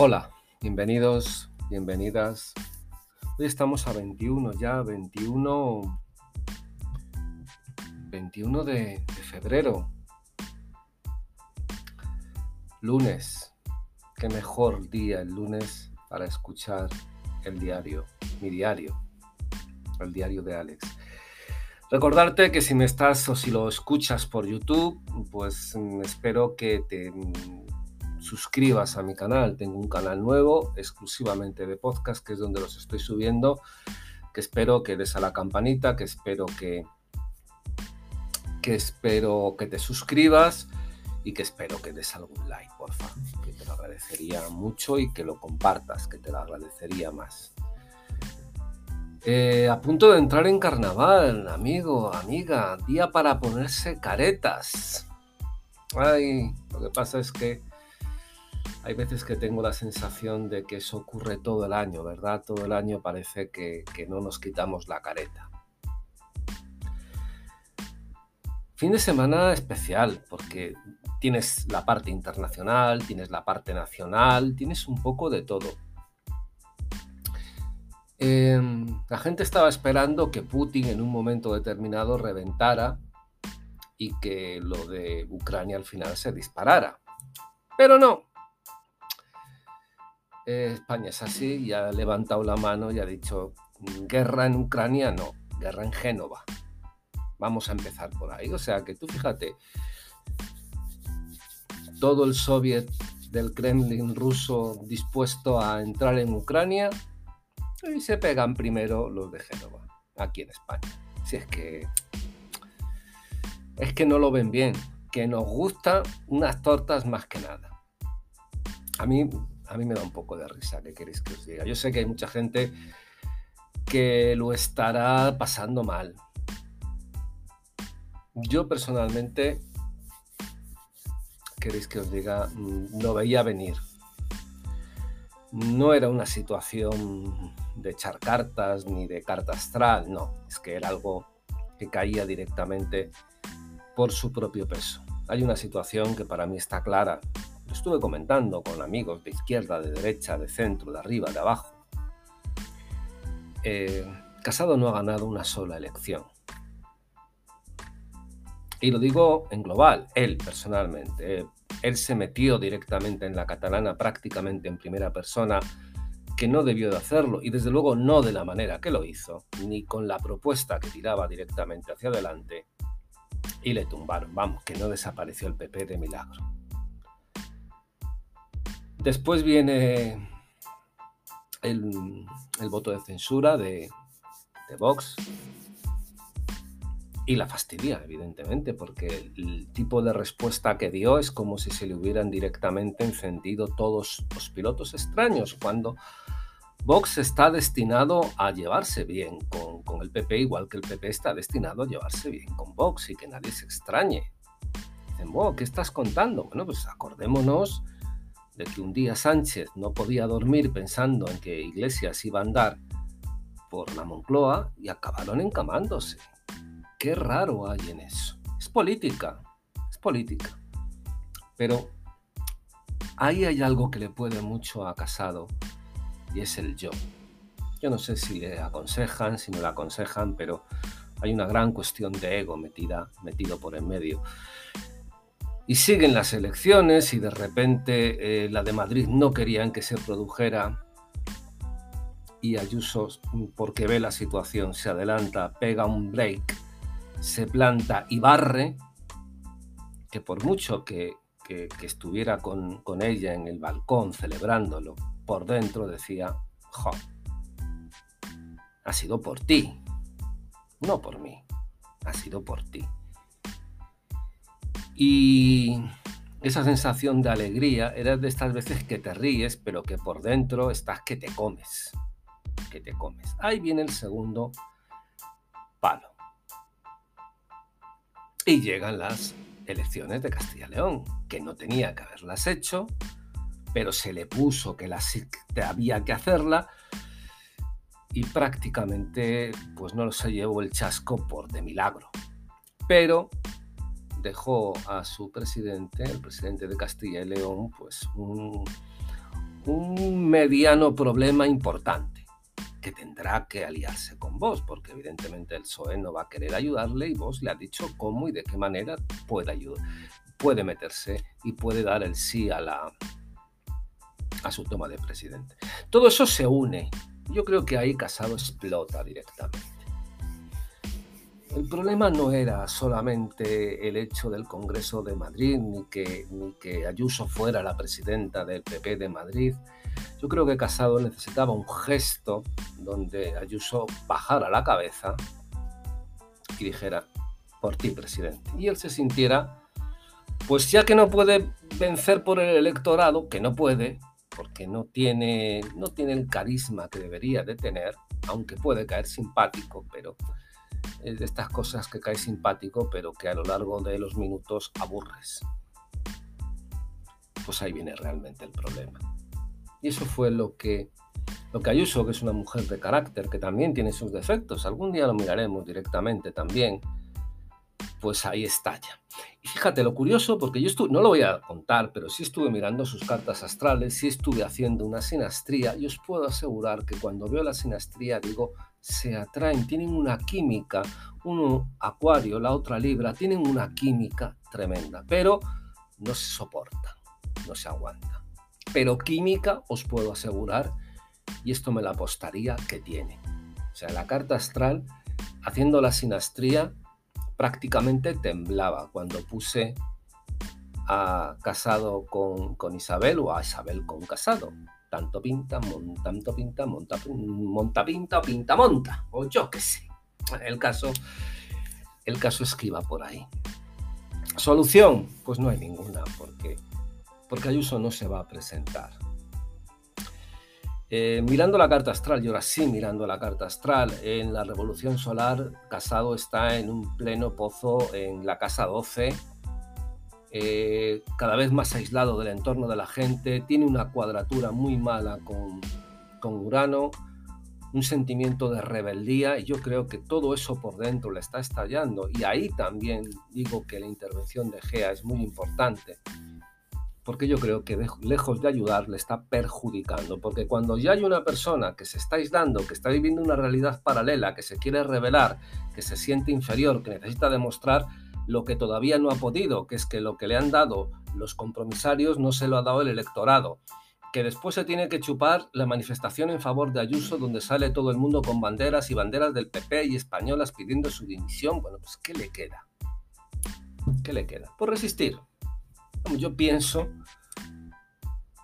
Hola, bienvenidos, bienvenidas. Hoy estamos a 21 ya, 21, 21 de, de febrero. Lunes. Qué mejor día el lunes para escuchar el diario, mi diario, el diario de Alex. Recordarte que si me estás o si lo escuchas por YouTube, pues mm, espero que te mm, suscribas a mi canal. Tengo un canal nuevo exclusivamente de podcast, que es donde los estoy subiendo, que espero que des a la campanita, que espero que que espero que te suscribas y que espero que des algún like, por favor, que te lo agradecería mucho y que lo compartas, que te lo agradecería más. Eh, a punto de entrar en carnaval, amigo, amiga, día para ponerse caretas. Ay, lo que pasa es que hay veces que tengo la sensación de que eso ocurre todo el año, ¿verdad? Todo el año parece que, no nos quitamos la careta. Fin de semana especial, porque tienes la parte internacional, tienes la parte nacional, tienes un poco de todo. Em, la gente estaba esperando que Putin en un momento determinado reventara y que lo de Ucrania al final se disparara. Pero no. España es así y ha levantado la mano y ha dicho, guerra en Ucrania no, guerra en Génova. Vamos a empezar por ahí. O sea que tú fíjate, todo el soviet del Kremlin ruso dispuesto a entrar en Ucrania y se pegan primero los de Génova, aquí en España. Si es que. Es que no lo ven bien. Que nos gustan unas tortas más que nada. A mí, a mí me da un poco de risa, ¿qué queréis que os diga? Yo sé que hay mucha gente que lo estará pasando mal. Yo personalmente, queréis que os diga, mm, lo veía venir. No era una situación de echar cartas ni de carta astral, no, es que era algo que caía directamente por su propio peso. Hay una situación que para mí está clara. Estuve comentando con amigos de izquierda, de derecha, de centro, de arriba, de abajo. Eh, Casado no ha ganado una sola elección. Y lo digo en global, él personalmente. Él se metió directamente en la catalana prácticamente en primera persona que no debió de hacerlo y desde luego no de la manera que lo hizo, ni con la propuesta que tiraba directamente hacia adelante y le tumbaron. Vamos, que no desapareció el PP de milagro. Después viene el, voto de censura de, de Vox, y la fastidia, evidentemente, porque el tipo de respuesta que dio es como si se le hubieran directamente encendido todos los pilotos extraños, cuando Vox está destinado a llevarse bien con, el PP, igual que el PP está destinado a llevarse bien con Vox y que nadie se extrañe. Dicen, ¿qué estás contando? Bueno, pues acordémonos de que un día Sánchez no podía dormir pensando en que Iglesias iba a andar por la Moncloa y acabaron encamándose. Qué raro hay en eso. Es política, es política. Pero ahí hay algo que le puede mucho a Casado y es el yo. Yo no sé si le aconsejan, si no le aconsejan, pero hay una gran cuestión de ego metida, metido por en medio. Y siguen las elecciones y de repente eh, la de Madrid no querían que se produjera y Ayuso, porque ve la situación, se adelanta, pega un break se planta y barre, que por mucho que, estuviera con, ella en el balcón celebrándolo, por dentro decía, jo, ha sido por ti, no por mí, ha sido por ti. Y esa sensación de alegría era de estas veces que te ríes, pero que por dentro estás que te comes, que te comes. Ahí viene el segundo palo. Y llegan las elecciones de Castilla y León, que no tenía que haberlas hecho, pero se le puso que las había que hacerla y prácticamente pues no se llevó el chasco por de milagro. Pero dejó a su presidente, el presidente de Castilla y León, pues un, mediano problema importante que tendrá que aliarse con vos, porque evidentemente el PSOE no va a querer ayudarle y vos le ha dicho cómo y de qué manera puede ayudar, puede meterse y puede dar el sí a la a su toma de presidente. Todo eso se une. Yo creo que ahí Casado explota directamente. El problema no era solamente el hecho del Congreso de Madrid, ni que, Ayuso fuera la presidenta del PP de Madrid. Yo creo que Casado necesitaba un gesto donde Ayuso bajara la cabeza y dijera, por ti, presidente. Y él se sintiera, pues ya que no puede vencer por el electorado, que no puede, porque no tiene, no tiene el carisma que debería de tener, aunque puede caer simpático, pero es de estas cosas que cae simpático, pero que a lo largo de los minutos aburres. Pues ahí viene realmente el problema. Y eso fue lo que, lo que Ayuso, que es una mujer de carácter, que también tiene sus defectos, algún día lo miraremos directamente también, pues ahí estalla. Y fíjate lo curioso, porque yo estuve, no lo voy a contar, pero sí estuve mirando sus cartas astrales, sí estuve haciendo una sinastría, y os puedo asegurar que cuando veo la sinastría digo, se atraen, tienen una química, uno acuario, la otra libra, tienen una química tremenda, pero no se soporta, no se aguanta. Pero química os puedo asegurar, y esto me la apostaría que tiene. O sea, la carta astral, haciendo la sinastría, prácticamente temblaba cuando puse a casado con, con Isabel o a Isabel con casado tanto pinta, tanto pinta, monta, monta pinta o pinta monta, o yo qué sé. El caso, el caso es que iba por ahí. Solución, pues no hay ninguna, porque, porque Ayuso no se va a presentar. Eh, mirando la carta astral, y ahora sí mirando la carta astral, en la revolución solar, Casado está en un pleno pozo en la casa 12, eh, cada vez más aislado del entorno de la gente, tiene una cuadratura muy mala con, con Urano, un sentimiento de rebeldía y yo creo que todo eso por dentro le está estallando. Y ahí también digo que la intervención de Gea es muy importante porque yo creo que lejos de ayudar le está perjudicando. Porque cuando ya hay una persona que se está aislando, que está viviendo una realidad paralela, que se quiere revelar, que se siente inferior, que necesita demostrar lo que todavía no ha podido, que es que lo que le han dado los compromisarios no se lo ha dado el electorado, que después se tiene que chupar la manifestación en favor de Ayuso donde sale todo el mundo con banderas y banderas del PP y españolas pidiendo su dimisión. Bueno, pues ¿qué le queda? ¿Qué le queda? Por resistir. Yo pienso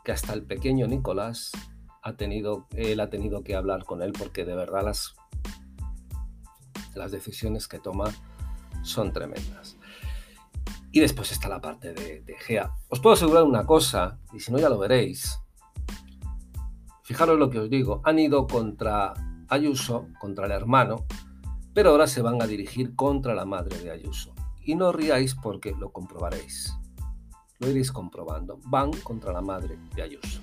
que hasta el pequeño Nicolás ha tenido, él ha tenido que hablar con él porque de verdad las, las decisiones que toma son tremendas. Y después está la parte de, Gea. Os puedo asegurar una cosa, y si no ya lo veréis. Fijaros lo que os digo, han ido contra Ayuso, contra el hermano, pero ahora se van a dirigir contra la madre de Ayuso. Y no riáis porque lo comprobaréis. Lo iréis comprobando. Van contra la madre de Ayuso.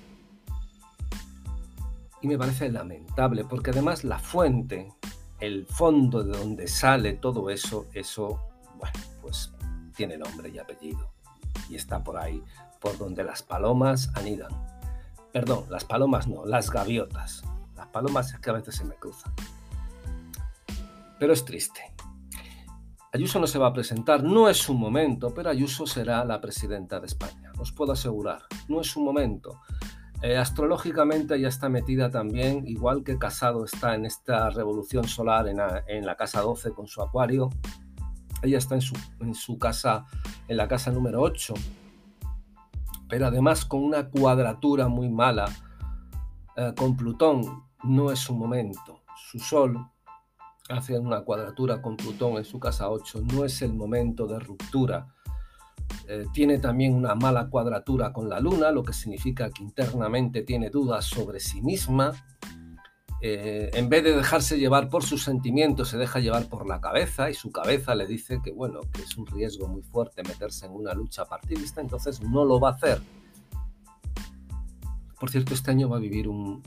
Y me parece lamentable porque además la fuente el fondo de donde sale todo eso, eso, bueno, pues tiene nombre y apellido. Y está por ahí, por donde las palomas anidan. Perdón, las palomas no, las gaviotas. Las palomas es que a veces se me cruzan. Pero es triste. Ayuso no se va a presentar, no es su momento, pero Ayuso será la presidenta de España. Os puedo asegurar, no es su momento. Eh, astrológicamente ya está metida también, igual que Casado está en esta revolución solar en la, casa 12 con su acuario. Ella está en su, casa, en la casa número 8, pero además con una cuadratura muy mala eh, con Plutón. No es su momento. Su Sol hace una cuadratura con Plutón en su casa 8. No es el momento de ruptura eh, tiene también una mala cuadratura con la luna, lo que significa que internamente tiene dudas sobre sí misma. Eh, en vez de dejarse llevar por sus sentimientos, se deja llevar por la cabeza y su cabeza le dice que, bueno, que es un riesgo muy fuerte meterse en una lucha partidista, entonces no lo va a hacer. Por cierto, este año va a vivir un,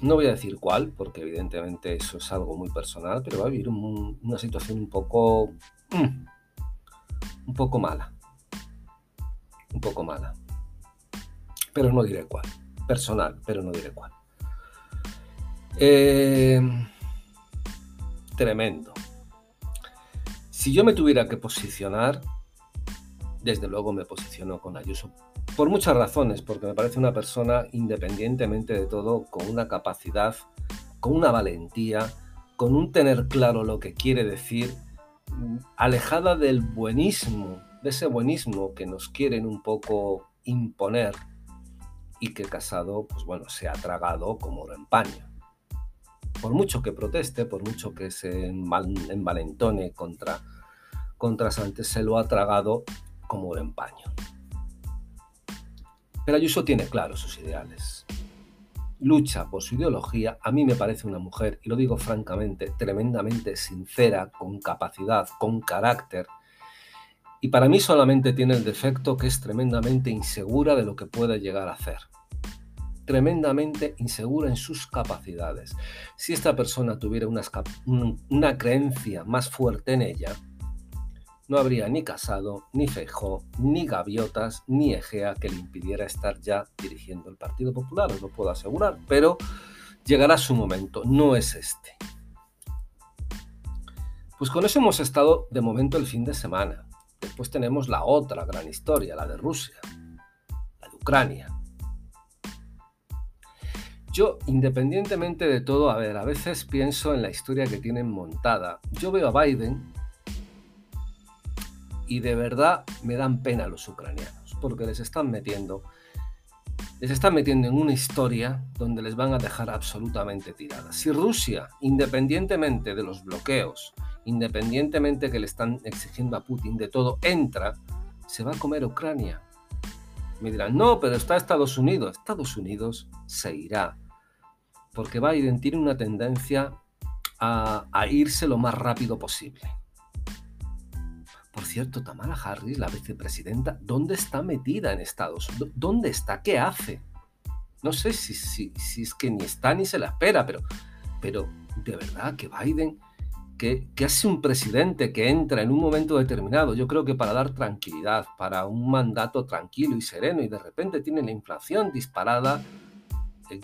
no voy a decir cuál, porque evidentemente eso es algo muy personal, pero va a vivir una situación un poco, mm, un poco mala un poco mala. Pero no diré cuál. personal, pero no diré cuál. Eh, tremendo. Si yo me tuviera que posicionar, desde luego me posiciono con Ayuso. Por muchas razones, porque me parece una persona, independientemente de todo, con una capacidad, con una valentía, con un tener claro lo que quiere decir, alejada del buenismo, de ese buenismo que nos quieren un poco imponer y que Casado, pues bueno, se ha tragado como oro en paño. Por mucho que proteste, por mucho que se envalentone contra, contra Sánchez, se lo ha tragado como oro en paño. Pero Ayuso tiene claros sus ideales. Lucha por su ideología. A mí me parece una mujer, y lo digo francamente, tremendamente sincera, con capacidad, con carácter. Y para mí solamente tiene el defecto que es tremendamente insegura de lo que puede llegar a hacer. Tremendamente insegura en sus capacidades. Si esta persona tuviera una, creencia más fuerte en ella, no habría ni Casado, ni Feijó, ni Gaviotas, ni Egea que le impidiera estar ya dirigiendo el Partido Popular, os lo puedo asegurar, pero llegará su momento, no es este. Pues con eso hemos estado de momento el fin de semana. Después tenemos la otra gran historia, la de Rusia, la de Ucrania. Yo, independientemente de todo, a ver, a veces pienso en la historia que tienen montada. Yo veo a Biden y de verdad me dan pena los ucranianos, porque les están metiendo, les están metiendo en una historia donde les van a dejar absolutamente tiradas. Si Rusia, independientemente de los bloqueos, independientemente que le están exigiendo a Putin de todo, entra, se va a comer Ucrania. Me dirán, no, pero está Estados Unidos. Estados Unidos se irá, porque Biden tiene una tendencia a, a irse lo más rápido posible. Por cierto, Tamara Harris, la vicepresidenta, ¿dónde está metida en Estados Unidos? ¿Dónde está? ¿Qué hace? No sé si, si, es que ni está ni se la espera, pero, pero de verdad que Biden, que, que hace un presidente que entra en un momento determinado, yo creo que para dar tranquilidad, para un mandato tranquilo y sereno, y de repente tiene la inflación disparada,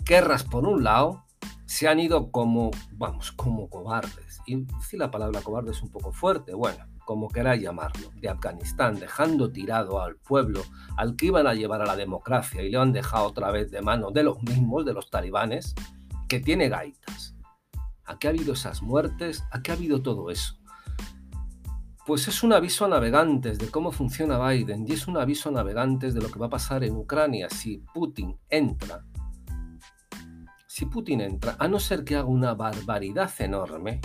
guerras por un lado, se han ido como, vamos, como cobardes. Y si la palabra cobarde es un poco fuerte, bueno, como queráis llamarlo, de Afganistán, dejando tirado al pueblo al que iban a llevar a la democracia y le han dejado otra vez de mano de los mismos, de los talibanes, que tiene gaitas. ¿A qué ha habido esas muertes? ¿A qué ha habido todo eso? Pues es un aviso a navegantes de cómo funciona Biden y es un aviso a navegantes de lo que va a pasar en Ucrania si Putin entra. Si Putin entra, a no ser que haga una barbaridad enorme,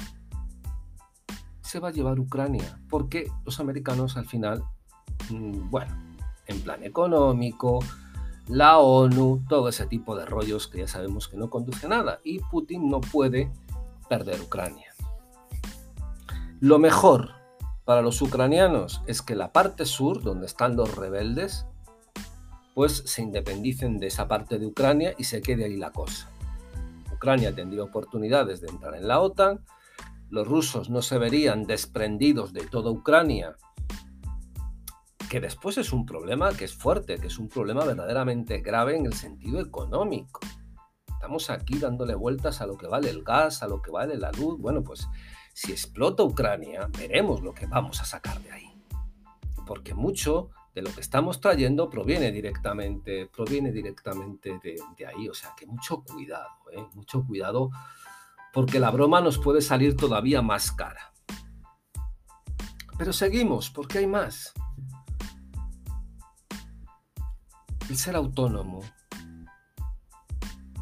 se va a llevar Ucrania, porque los americanos al final, mm, bueno, en plan económico, la ONU, todo ese tipo de rollos que ya sabemos que no conduce a nada, y Putin no puede perder Ucrania. Lo mejor para los ucranianos es que la parte sur, donde están los rebeldes, pues se independicen de esa parte de Ucrania y se quede ahí la cosa. Ucrania tendría oportunidades de entrar en la OTAN, los rusos no se verían desprendidos de toda Ucrania, que después es un problema que es fuerte, que es un problema verdaderamente grave en el sentido económico. Estamos aquí dándole vueltas a lo que vale el gas, a lo que vale la luz. Bueno, pues si explota Ucrania, veremos lo que vamos a sacar de ahí. Porque mucho de lo que estamos trayendo proviene directamente, proviene directamente de, de ahí. O sea que mucho cuidado, ¿eh? mucho cuidado porque la broma nos puede salir todavía más cara. Pero seguimos, porque hay más. El ser autónomo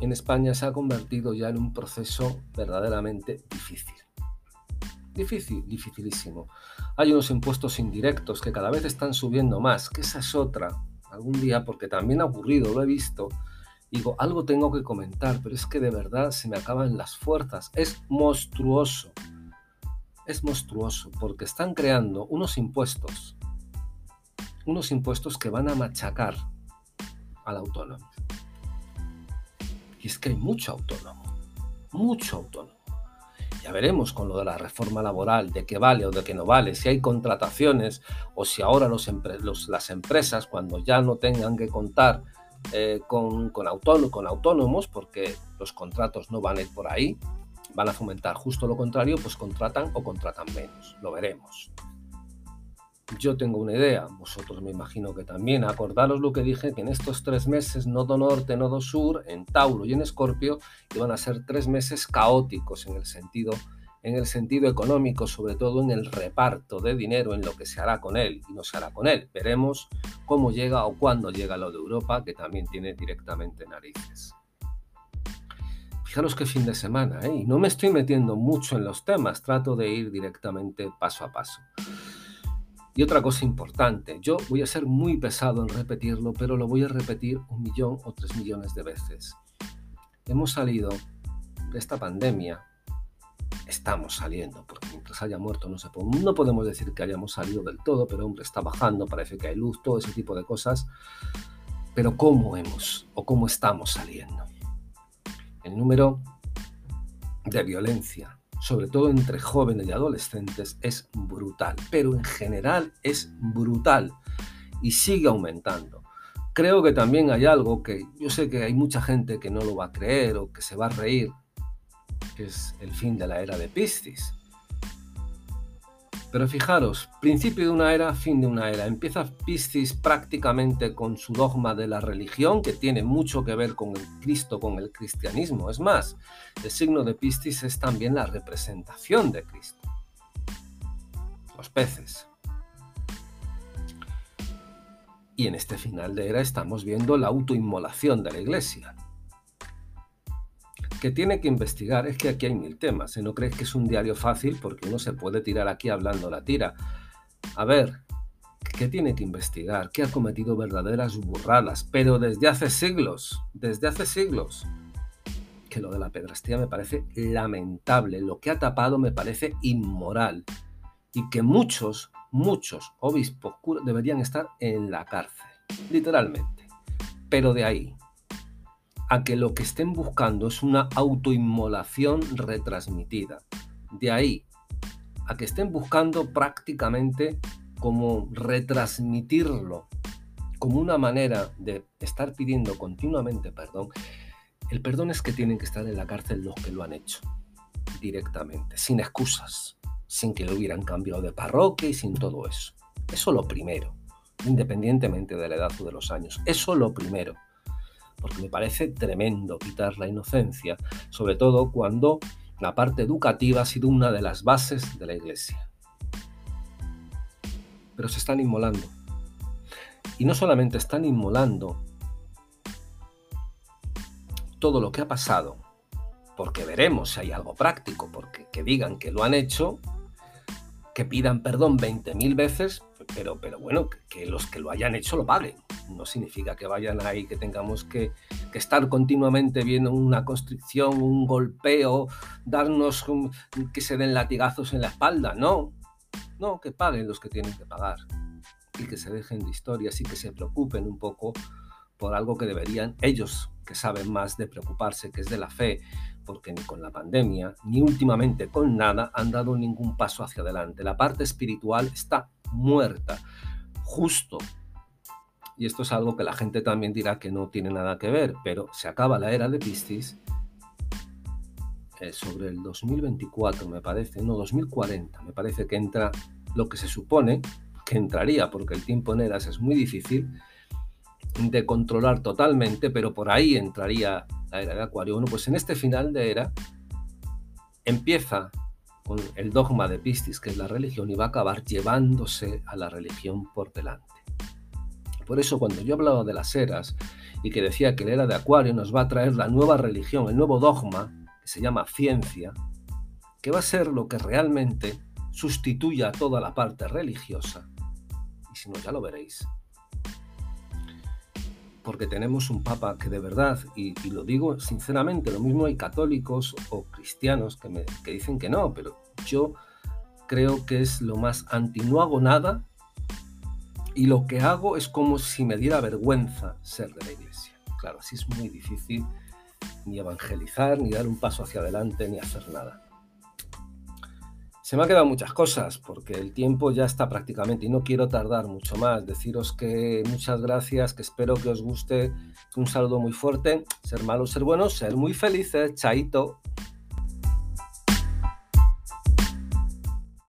en España se ha convertido ya en un proceso verdaderamente difícil. Difícil, dificilísimo. Hay unos impuestos indirectos que cada vez están subiendo más, que esa es otra. Algún día, porque también ha ocurrido, lo he visto, Digo, algo tengo que comentar, pero es que de verdad se me acaban las fuerzas. Es monstruoso. Es monstruoso porque están creando unos impuestos. Unos impuestos que van a machacar al autónomo. Y es que hay mucho autónomo. Mucho autónomo. Ya veremos con lo de la reforma laboral, de qué vale o de qué no vale, si hay contrataciones o si ahora los, las empresas, cuando ya no tengan que contar eh, con, con, con autónomos, porque los contratos no van a ir por ahí, van a fomentar justo lo contrario, pues contratan o contratan menos. Lo veremos. Yo tengo una idea, vosotros me imagino que también. Acordaros lo que dije, que en estos tres meses, nodo norte, nodo sur, en Tauro y en Escorpio, iban a ser tres meses caóticos en el sentido en el sentido económico, sobre todo en el reparto de dinero, en lo que se hará con él y no se hará con él. Veremos cómo llega o cuándo llega lo de Europa, que también tiene directamente narices. Fijaros qué fin de semana, ¿eh? Y no me estoy metiendo mucho en los temas, trato de ir directamente paso a paso. Y otra cosa importante, yo voy a ser muy pesado en repetirlo, pero lo voy a repetir un millón o tres millones de veces. Hemos salido de esta pandemia, estamos saliendo, porque mientras haya muerto no, podemos decir que hayamos salido del todo, pero hombre, está bajando, parece que hay luz, todo ese tipo de cosas. Pero ¿cómo hemos o cómo estamos saliendo? El número de violencia, sobre todo entre jóvenes y adolescentes, es brutal, pero en general es brutal y sigue aumentando. Creo que también hay algo que yo sé que hay mucha gente que no lo va a creer o que se va a reír, es el fin de la era de Piscis. Pero fijaros, principio de una era, fin de una era. Empieza Piscis prácticamente con su dogma de la religión, que tiene mucho que ver con el Cristo, con el cristianismo. Es más, el signo de Piscis es también la representación de Cristo. Los peces. Y en este final de era estamos viendo la autoinmolación de la iglesia que tiene que investigar es que aquí hay mil temas. y No crees que es un diario fácil porque uno se puede tirar aquí hablando la tira. A ver, ¿qué tiene que investigar? ¿Qué ha cometido verdaderas burradas? Pero desde hace siglos, desde hace siglos. Que lo de la pedrastía me parece lamentable. Lo que ha tapado me parece inmoral. Y que muchos, muchos obispos deberían estar en la cárcel. Literalmente. Pero de ahí a que lo que estén buscando es una autoinmolación retransmitida. De ahí a que estén buscando prácticamente como retransmitirlo como una manera de estar pidiendo continuamente perdón. El perdón es que tienen que estar en la cárcel los que lo han hecho directamente, sin excusas, sin que lo hubieran cambiado de parroquia y sin todo eso. Eso lo primero, independientemente de la edad o de los años. Eso lo primero porque me parece tremendo quitar la inocencia, sobre todo cuando la parte educativa ha sido una de las bases de la Iglesia. Pero se están inmolando. Y no solamente están inmolando todo lo que ha pasado, porque veremos si hay algo práctico, porque que digan que lo han hecho, que pidan perdón 20.000 veces, pero, pero bueno, que, los que lo hayan hecho lo paguen. No significa que vayan ahí, que tengamos que, estar continuamente viendo una constricción, un golpeo, darnos que se den latigazos en la espalda. No, no, que paguen los que tienen que pagar y que se dejen de historias y que se preocupen un poco por algo que deberían ellos, que saben más de preocuparse, que es de la fe, porque ni con la pandemia, ni últimamente con nada han dado ningún paso hacia adelante. La parte espiritual está muerta, justo. Y esto es algo que la gente también dirá que no tiene nada que ver, pero se acaba la era de Piscis eh, sobre el 2024, me parece, no, 2040, me parece que entra lo que se supone que entraría, porque el tiempo en eras es muy difícil de controlar totalmente, pero por ahí entraría la era de Acuario. Bueno, pues en este final de era empieza con el dogma de Piscis, que es la religión, y va a acabar llevándose a la religión por delante. Por eso cuando yo hablaba de las eras y que decía que la era de Acuario nos va a traer la nueva religión, el nuevo dogma, que se llama ciencia, que va a ser lo que realmente sustituya a toda la parte religiosa, y si no ya lo veréis, porque tenemos un papa que de verdad, y, lo digo sinceramente, lo mismo hay católicos o cristianos que, me, que dicen que no, pero yo creo que es lo más anti, no hago nada y lo que hago es como si me diera vergüenza ser de la iglesia. Claro, así es muy difícil ni evangelizar, ni dar un paso hacia adelante, ni hacer nada. Se me han quedado muchas cosas porque el tiempo ya está prácticamente y no quiero tardar mucho más. Deciros que muchas gracias, que espero que os guste. Un saludo muy fuerte. Ser malo, ser bueno, ser muy felices. Chaito.